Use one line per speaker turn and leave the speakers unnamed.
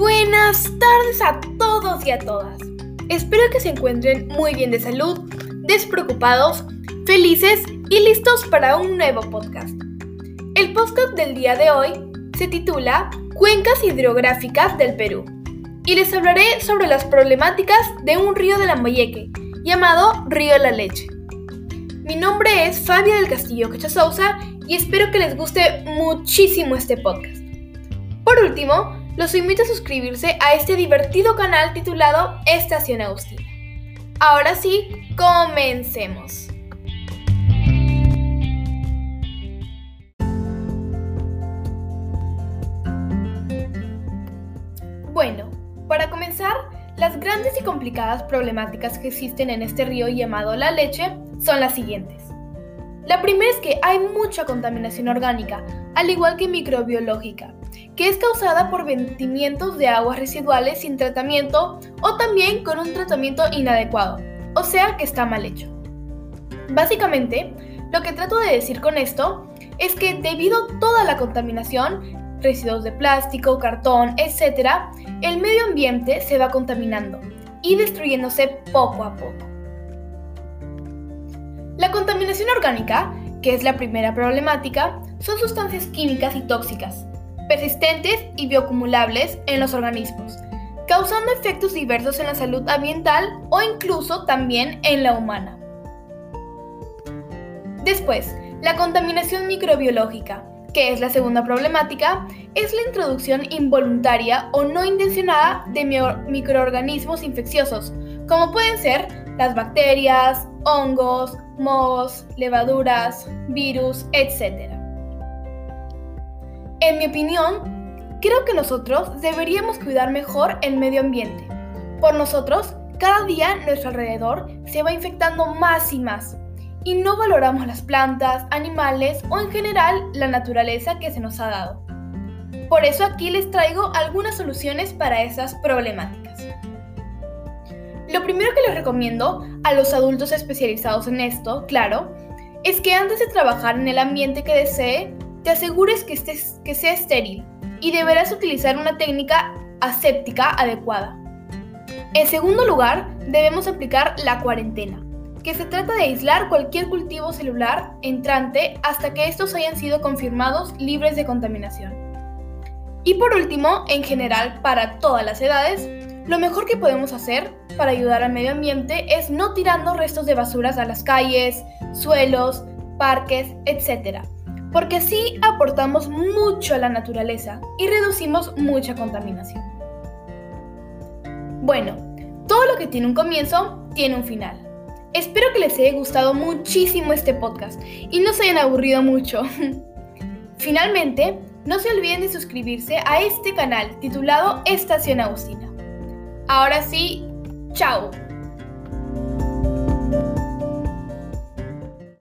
Buenas tardes a todos y a todas. Espero que se encuentren muy bien de salud, despreocupados, felices y listos para un nuevo podcast. El podcast del día de hoy se titula Cuencas hidrográficas del Perú y les hablaré sobre las problemáticas de un río de Lambayeque llamado Río La Leche. Mi nombre es Fabia del Castillo Cachasousa y espero que les guste muchísimo este podcast. Por último, los invito a suscribirse a este divertido canal titulado Estación Agustina. Ahora sí, comencemos. Bueno, para comenzar, las grandes y complicadas problemáticas que existen en este río llamado La Leche son las siguientes. La primera es que hay mucha contaminación orgánica, al igual que microbiológica, que es causada por vertimientos de aguas residuales sin tratamiento o también con un tratamiento inadecuado, o sea que está mal hecho. Básicamente, lo que trato de decir con esto es que debido a toda la contaminación, residuos de plástico, cartón, etc., el medio ambiente se va contaminando y destruyéndose poco a poco. La contaminación orgánica, que es la primera problemática, son sustancias químicas y tóxicas, persistentes y bioacumulables en los organismos, causando efectos diversos en la salud ambiental o incluso también en la humana. Después, la contaminación microbiológica, que es la segunda problemática, es la introducción involuntaria o no intencionada de microorganismos infecciosos, como pueden ser las bacterias, hongos, mohos, levaduras, virus, etc. En mi opinión, creo que nosotros deberíamos cuidar mejor el medio ambiente. Por nosotros, cada día nuestro alrededor se va infectando más y más, y no valoramos las plantas, animales o en general la naturaleza que se nos ha dado. Por eso aquí les traigo algunas soluciones para esas problemáticas. Lo primero que les recomiendo a los adultos especializados en esto, claro, es que antes de trabajar en el ambiente que desee, te asegures que, estés, que sea estéril y deberás utilizar una técnica aséptica adecuada. En segundo lugar, debemos aplicar la cuarentena, que se trata de aislar cualquier cultivo celular entrante hasta que estos hayan sido confirmados libres de contaminación. Y por último, en general, para todas las edades, lo mejor que podemos hacer para ayudar al medio ambiente es no tirando restos de basuras a las calles, suelos, parques, etc. Porque así aportamos mucho a la naturaleza y reducimos mucha contaminación. Bueno, todo lo que tiene un comienzo tiene un final. Espero que les haya gustado muchísimo este podcast y no se hayan aburrido mucho. Finalmente, no se olviden de suscribirse a este canal titulado Estación Agustina. Ahora sí, chao.